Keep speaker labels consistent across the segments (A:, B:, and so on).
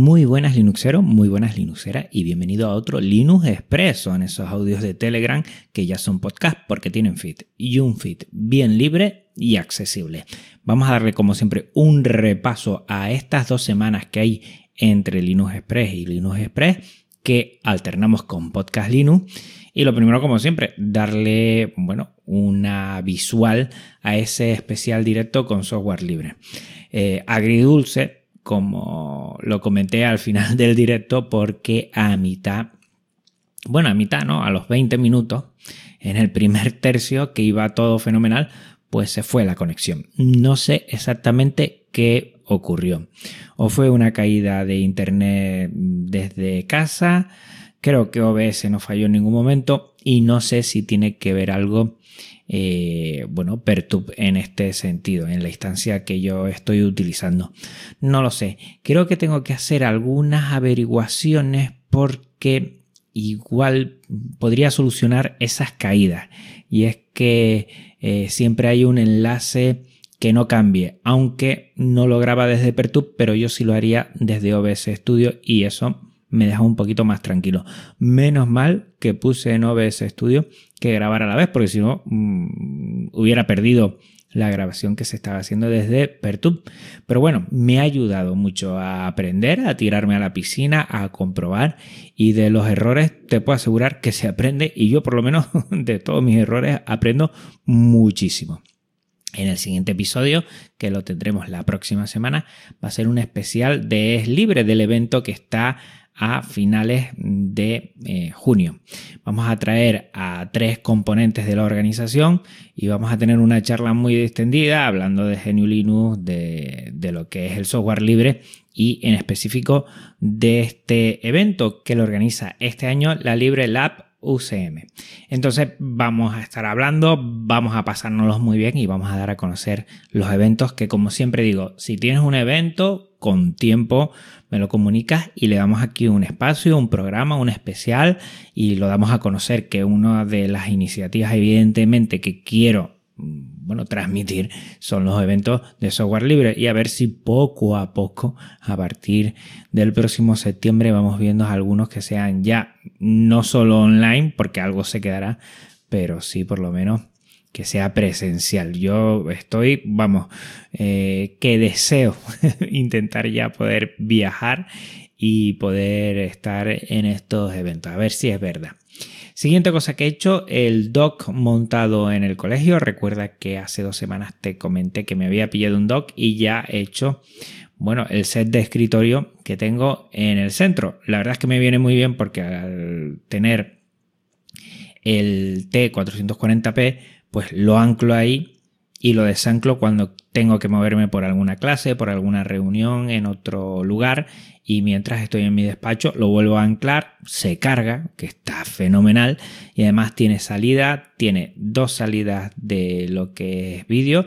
A: Muy buenas Linuxeros, muy buenas Linuxeras y bienvenido a otro Linux Expreso en esos audios de Telegram que ya son podcast porque tienen feed y un feed bien libre y accesible. Vamos a darle como siempre un repaso a estas dos semanas que hay entre Linux Express y Linux Express que alternamos con Podcast Linux. Y lo primero, como siempre, darle, bueno, una visual a ese especial directo con software libre. Eh, agridulce, como lo comenté al final del directo, porque a mitad, bueno, a mitad, ¿no? A los 20 minutos, en el primer tercio, que iba todo fenomenal, pues se fue la conexión. No sé exactamente qué ocurrió. O fue una caída de internet desde casa, creo que OBS no falló en ningún momento y no sé si tiene que ver algo eh, bueno, Pertub en este sentido, en la instancia que yo estoy utilizando. No lo sé. Creo que tengo que hacer algunas averiguaciones porque igual podría solucionar esas caídas. Y es que eh, siempre hay un enlace que no cambie, aunque no lo graba desde Pertub, pero yo sí lo haría desde OBS Studio y eso me deja un poquito más tranquilo. Menos mal que puse en OBS Studio que grabar a la vez, porque si no mm, hubiera perdido la grabación que se estaba haciendo desde Pertub. Pero bueno, me ha ayudado mucho a aprender, a tirarme a la piscina, a comprobar y de los errores te puedo asegurar que se aprende y yo por lo menos de todos mis errores aprendo muchísimo. En el siguiente episodio, que lo tendremos la próxima semana, va a ser un especial de Es Libre del evento que está a finales de eh, junio. Vamos a traer a tres componentes de la organización y vamos a tener una charla muy extendida hablando de GNU Linux, de, de lo que es el software libre y en específico de este evento que lo organiza este año la Libre Lab UCM. Entonces vamos a estar hablando, vamos a pasárnoslos muy bien y vamos a dar a conocer los eventos que como siempre digo, si tienes un evento con tiempo me lo comunicas y le damos aquí un espacio, un programa, un especial y lo damos a conocer que una de las iniciativas evidentemente que quiero bueno, transmitir son los eventos de software libre y a ver si poco a poco, a partir del próximo septiembre, vamos viendo algunos que sean ya no solo online, porque algo se quedará, pero sí por lo menos que sea presencial. Yo estoy, vamos, eh, que deseo intentar ya poder viajar y poder estar en estos eventos. A ver si es verdad. Siguiente cosa que he hecho, el dock montado en el colegio. Recuerda que hace dos semanas te comenté que me había pillado un dock y ya he hecho, bueno, el set de escritorio que tengo en el centro. La verdad es que me viene muy bien porque al tener el T440p, pues lo anclo ahí y lo desanclo cuando tengo que moverme por alguna clase, por alguna reunión en otro lugar y mientras estoy en mi despacho lo vuelvo a anclar, se carga, que está fenomenal y además tiene salida, tiene dos salidas de lo que es vídeo,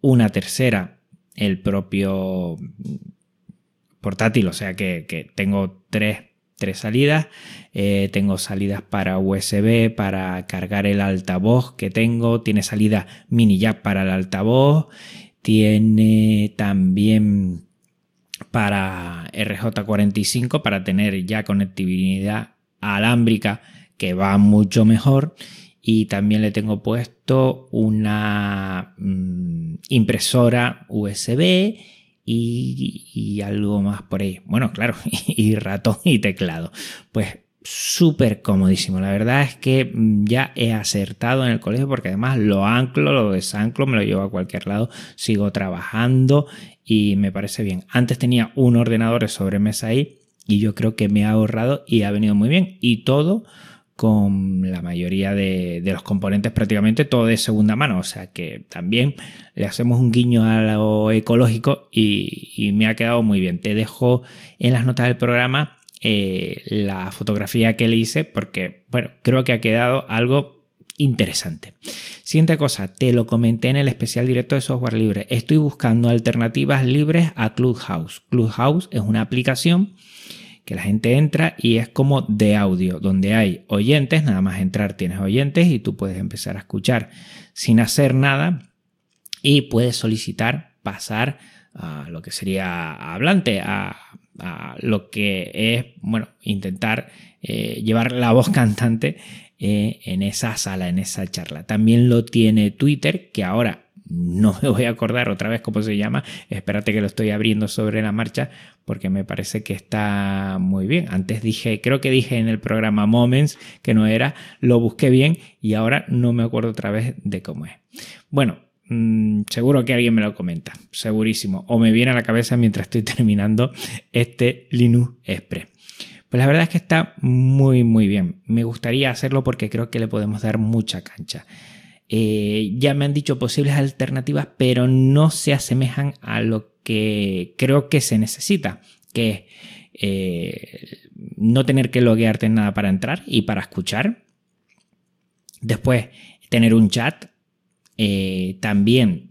A: una tercera el propio portátil, o sea que, que tengo tres tres salidas. Eh, tengo salidas para USB, para cargar el altavoz que tengo. Tiene salida mini jack para el altavoz. Tiene también para RJ45 para tener ya conectividad alámbrica que va mucho mejor y también le tengo puesto una mm, impresora USB y, algo más por ahí. Bueno, claro, y ratón y teclado. Pues súper comodísimo. La verdad es que mm, ya he acertado en el colegio porque además lo anclo, lo desanclo, me lo llevo a cualquier lado, sigo trabajando y me parece bien. Antes tenía un ordenador sobre mesa ahí y yo creo que me ha ahorrado y ha venido muy bien. Y todo con la mayoría de, los componentes prácticamente todo de segunda mano. O sea que también le hacemos un guiño a lo ecológico y, me ha quedado muy bien. Te dejo en las notas del programa eh, la fotografía que le hice porque, bueno, creo que ha quedado algo interesante. Siguiente cosa, te lo comenté en el especial directo de software libre. Estoy buscando alternativas libres a Clubhouse. Clubhouse es una aplicación que la gente entra y es como de audio, donde hay oyentes, nada más entrar tienes oyentes y tú puedes empezar a escuchar sin hacer nada y puedes solicitar pasar a lo que sería hablante, a, lo que es, bueno, intentar eh, llevar la voz cantante eh, en esa sala, en esa charla. También lo tiene Twitter, que ahora no me voy a acordar otra vez cómo se llama. Espérate que lo estoy abriendo sobre la marcha porque me parece que está muy bien. Antes dije, creo que dije en el programa Moments que no era, lo busqué bien y ahora no me acuerdo otra vez de cómo es. Bueno, mm, seguro que alguien me lo comenta, segurísimo. O me viene a la cabeza mientras estoy terminando este Linux Express. Pues la verdad es que está muy muy bien. Me gustaría hacerlo porque creo que le podemos dar mucha cancha. Eh, ya me han dicho posibles alternativas, pero no se asemejan a lo que creo que se necesita, que es eh, no tener que loguearte en nada para entrar y para escuchar. Después, tener un chat. Eh, también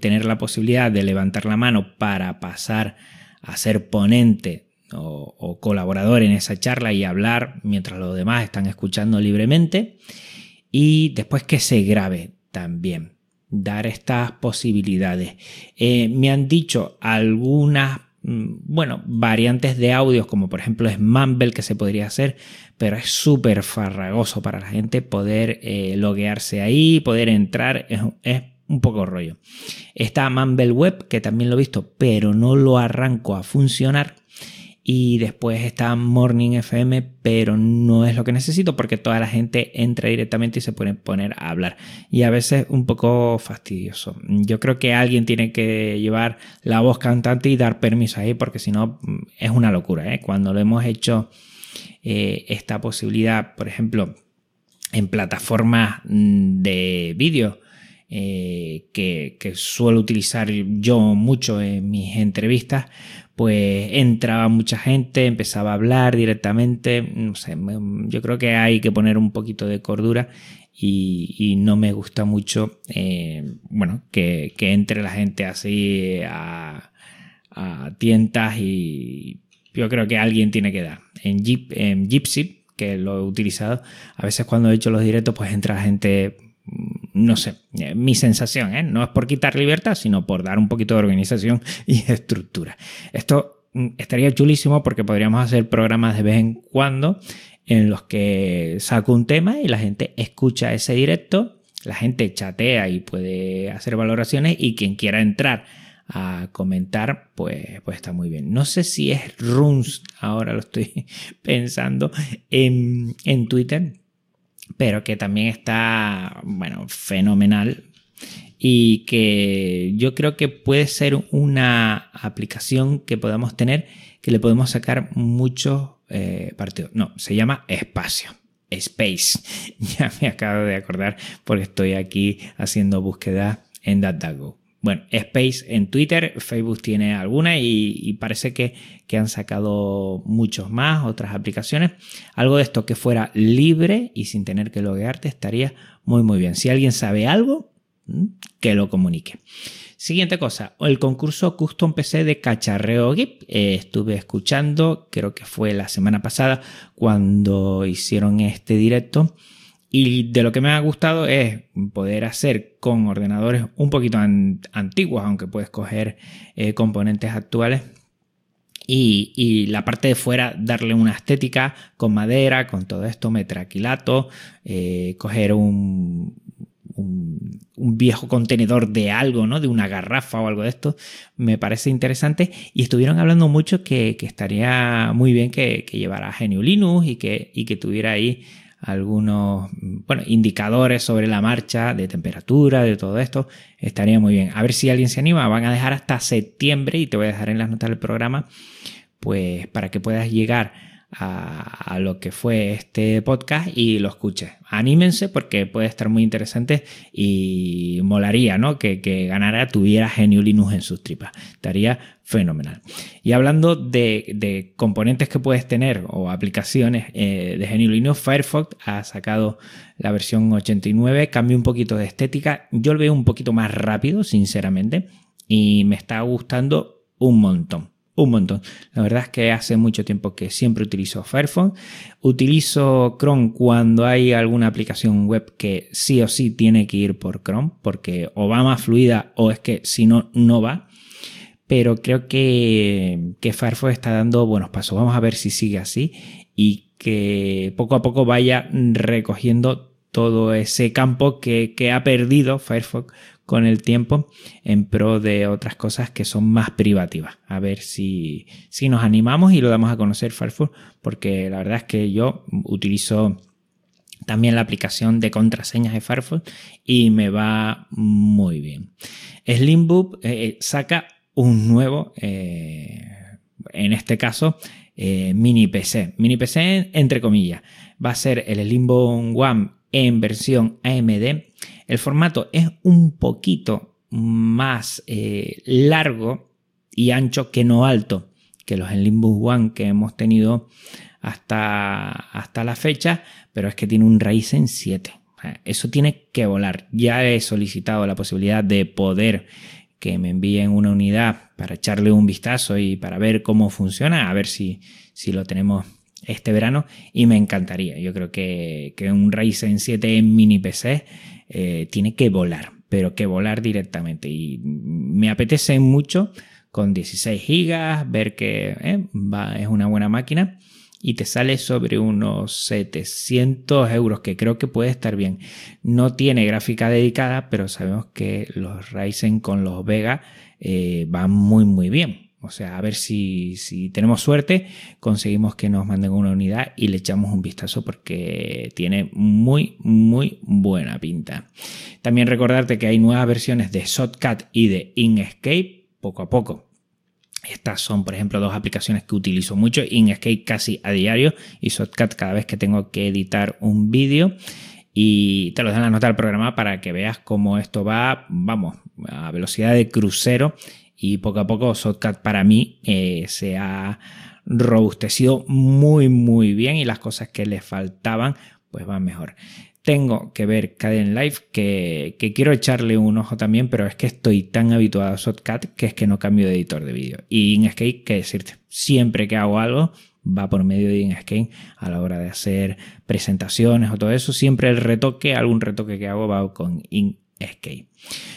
A: tener la posibilidad de levantar la mano para pasar a ser ponente o, colaborador en esa charla y hablar mientras los demás están escuchando libremente. Y después que se grabe también. Dar estas posibilidades. Eh, me han dicho algunas mm, bueno, variantes de audios, como por ejemplo es Mumble que se podría hacer, pero es súper farragoso para la gente poder eh, loguearse ahí, poder entrar, es, es, un poco rollo. Está Mumble Web, que también lo he visto, pero no lo arranco a funcionar y después está Morning FM, pero no es lo que necesito porque toda la gente entra directamente y se puede poner a hablar. Y a veces un poco fastidioso. Yo creo que alguien tiene que llevar la voz cantante y dar permiso ahí porque si no es una locura. ¿eh? Cuando lo hemos hecho eh, esta posibilidad, por ejemplo, en plataformas mm, de vídeo, eh, que, suelo utilizar yo mucho en mis entrevistas, pues entraba mucha gente, empezaba a hablar directamente, no sé, yo creo que hay que poner un poquito de cordura y, no me gusta mucho, eh, bueno, que, entre la gente así a, tientas y yo creo que alguien tiene que dar. En, Jeep, en Gypsy, que lo he utilizado, a veces cuando he hecho los directos, pues entra gente no sé, eh, mi sensación, ¿eh? no es por quitar libertad, sino por dar un poquito de organización y estructura. Esto mm, estaría chulísimo porque podríamos hacer programas de vez en cuando en los que saco un tema y la gente escucha ese directo, la gente chatea y puede hacer valoraciones y quien quiera entrar a comentar, pues, pues está muy bien. No sé si es Runs, ahora lo estoy pensando, en, en Twitter pero que también está, bueno, fenomenal y que yo creo que puede ser una aplicación que podamos tener que le podemos sacar muchos eh, partidos. No, se llama Espacio. Space. Ya me acabo de acordar porque estoy aquí haciendo búsqueda en DataGo. Bueno, Space en Twitter, Facebook tiene alguna y, parece que, han sacado muchos más, otras aplicaciones. Algo de esto que fuera libre y sin tener que loguearte estaría muy muy bien. Si alguien sabe algo, que lo comunique. Siguiente cosa, el concurso Custom PC de Cacharreo GIP. Eh, estuve escuchando, creo que fue la semana pasada cuando hicieron este directo y de lo que me ha gustado es poder hacer con ordenadores un poquito antiguos, aunque puedes coger eh, componentes actuales. Y, la parte de fuera darle una estética con madera, con todo esto, metraquilato, eh, coger un, un, viejo contenedor de algo, ¿no? De una garrafa o algo de esto, me parece interesante. Y estuvieron hablando mucho que, estaría muy bien que, llevara GNU Linux y que, y que tuviera ahí algunos bueno, indicadores sobre la marcha de temperatura, de todo esto, estaría muy bien. A ver si alguien se anima, van a dejar hasta septiembre y te voy a dejar en las notas del programa, pues para que puedas llegar a, lo que fue este podcast y lo escuches. Anímense porque puede estar muy interesante y molaría, ¿no? Que, que ganara, tuviera Genio Linux en sus tripas. Estaría fenomenal. Y hablando de, componentes que puedes tener o aplicaciones eh, de Genio Linux, Firefox ha sacado la versión 89, cambia un poquito de estética. Yo lo veo un poquito más rápido, sinceramente, y me está gustando un montón un montón. La verdad es que hace mucho tiempo que siempre utilizo Firefox. Utilizo Chrome cuando hay alguna aplicación web que sí o sí tiene que ir por Chrome, porque o va más fluida o es que si no, no va. pero creo que, que Firefox está dando buenos pasos. Vamos a ver si sigue así y que poco a poco vaya recogiendo todo ese campo que, ha perdido Firefox con el tiempo en pro de otras cosas que son más privativas. A ver si, si nos animamos y lo damos a conocer Firefox, porque la verdad es que yo utilizo también la aplicación de contraseñas de Firefox y me va muy bien. Slimbook eh, saca un nuevo, eh, en este caso, eh, mini PC. Mini PC entre comillas. Va a ser el Slimbook One en versión AMD. El formato es un poquito más eh, largo y ancho que no alto que los Slimbook One que hemos tenido hasta, hasta la fecha, pero es que tiene un Ryzen 7. Eso tiene que volar. Ya he solicitado la posibilidad de poder que me envíen una unidad para echarle un vistazo y para ver cómo funciona, a ver si, si lo tenemos este verano y me encantaría. Yo creo que, un Ryzen 7 en mini PC eh, tiene que volar, pero que volar directamente. Y me apetece mucho con 16 GB, ver que eh, es una buena máquina y te sale sobre unos 700 euros, que creo que puede estar bien. No tiene gráfica dedicada, pero sabemos que los Ryzen con los Vega eh, van muy muy bien. O sea, a ver si, tenemos suerte, conseguimos que nos manden una unidad y le echamos un vistazo porque tiene muy, muy buena pinta. También recordarte que hay nuevas versiones de Shotcut y de Inkscape poco a poco. Estas son, por ejemplo, dos aplicaciones que utilizo mucho, Inkscape casi a diario y Shotcut cada vez que tengo que editar un vídeo. Y te lo dan la nota del programa para que veas cómo esto va, vamos, a velocidad de crucero y poco a poco Shotcut para mí eh, se ha robustecido muy muy bien y las cosas que le faltaban pues van mejor. Tengo que ver Caden Live que, que, quiero echarle un ojo también, pero es que estoy tan habituado a Shotcut que es que no cambio de editor de vídeo. Y Inkscape, que decirte, siempre que hago algo va por medio de Inkscape a la hora de hacer presentaciones o todo eso. Siempre el retoque, algún retoque que hago va con Inkscape.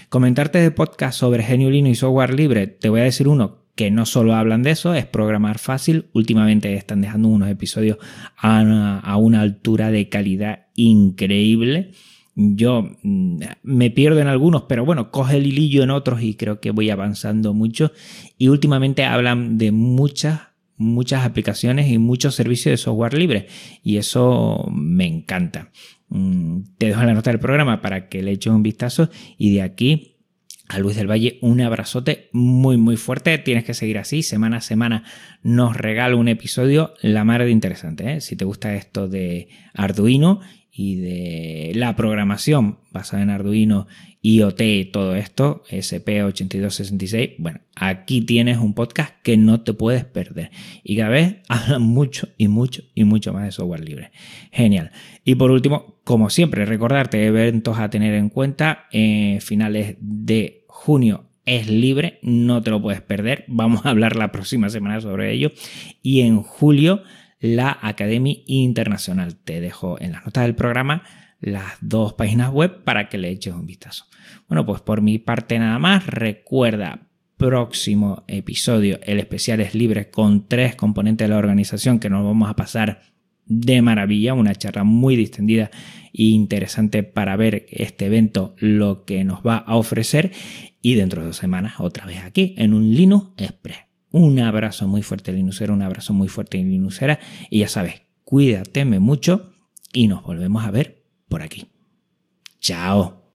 A: Comentarte de podcast sobre Genio y software libre, te voy a decir uno que no solo hablan de eso, es programar fácil. Últimamente están dejando unos episodios a una, a una altura de calidad increíble. Yo mm, me pierdo en algunos, pero bueno, coge el hilillo en otros y creo que voy avanzando mucho. Y últimamente hablan de muchas, muchas aplicaciones y muchos servicios de software libre. Y eso me encanta. Mm, te dejo la nota del programa para que le eches un vistazo y de aquí a Luis del Valle un abrazote muy muy fuerte. Tienes que seguir así, semana a semana nos regala un episodio la madre de interesante. ¿eh? Si te gusta esto de Arduino y de la programación basada en Arduino, IoT, todo esto, SP8266, bueno, aquí tienes un podcast que no te puedes perder. Y cada vez hablan mucho y mucho y mucho más de software libre. Genial. Y por último, como siempre, recordarte eventos a tener en cuenta. Eh, finales de junio es libre, no te lo puedes perder. Vamos a hablar la próxima semana sobre ello. Y en julio la Academia Internacional. Te dejo en las notas del programa las dos páginas web para que le eches un vistazo. Bueno, pues por mi parte nada más. Recuerda, próximo episodio, el especial es libre con tres componentes de la organización que nos vamos a pasar de maravilla, una charla muy distendida e interesante para ver este evento, lo que nos va a ofrecer y dentro de dos semanas otra vez aquí en un Linux Express. Un abrazo muy fuerte Linuxero, un abrazo muy fuerte Linuxera y ya sabes, cuídateme mucho y nos volvemos a ver por aquí. Chao.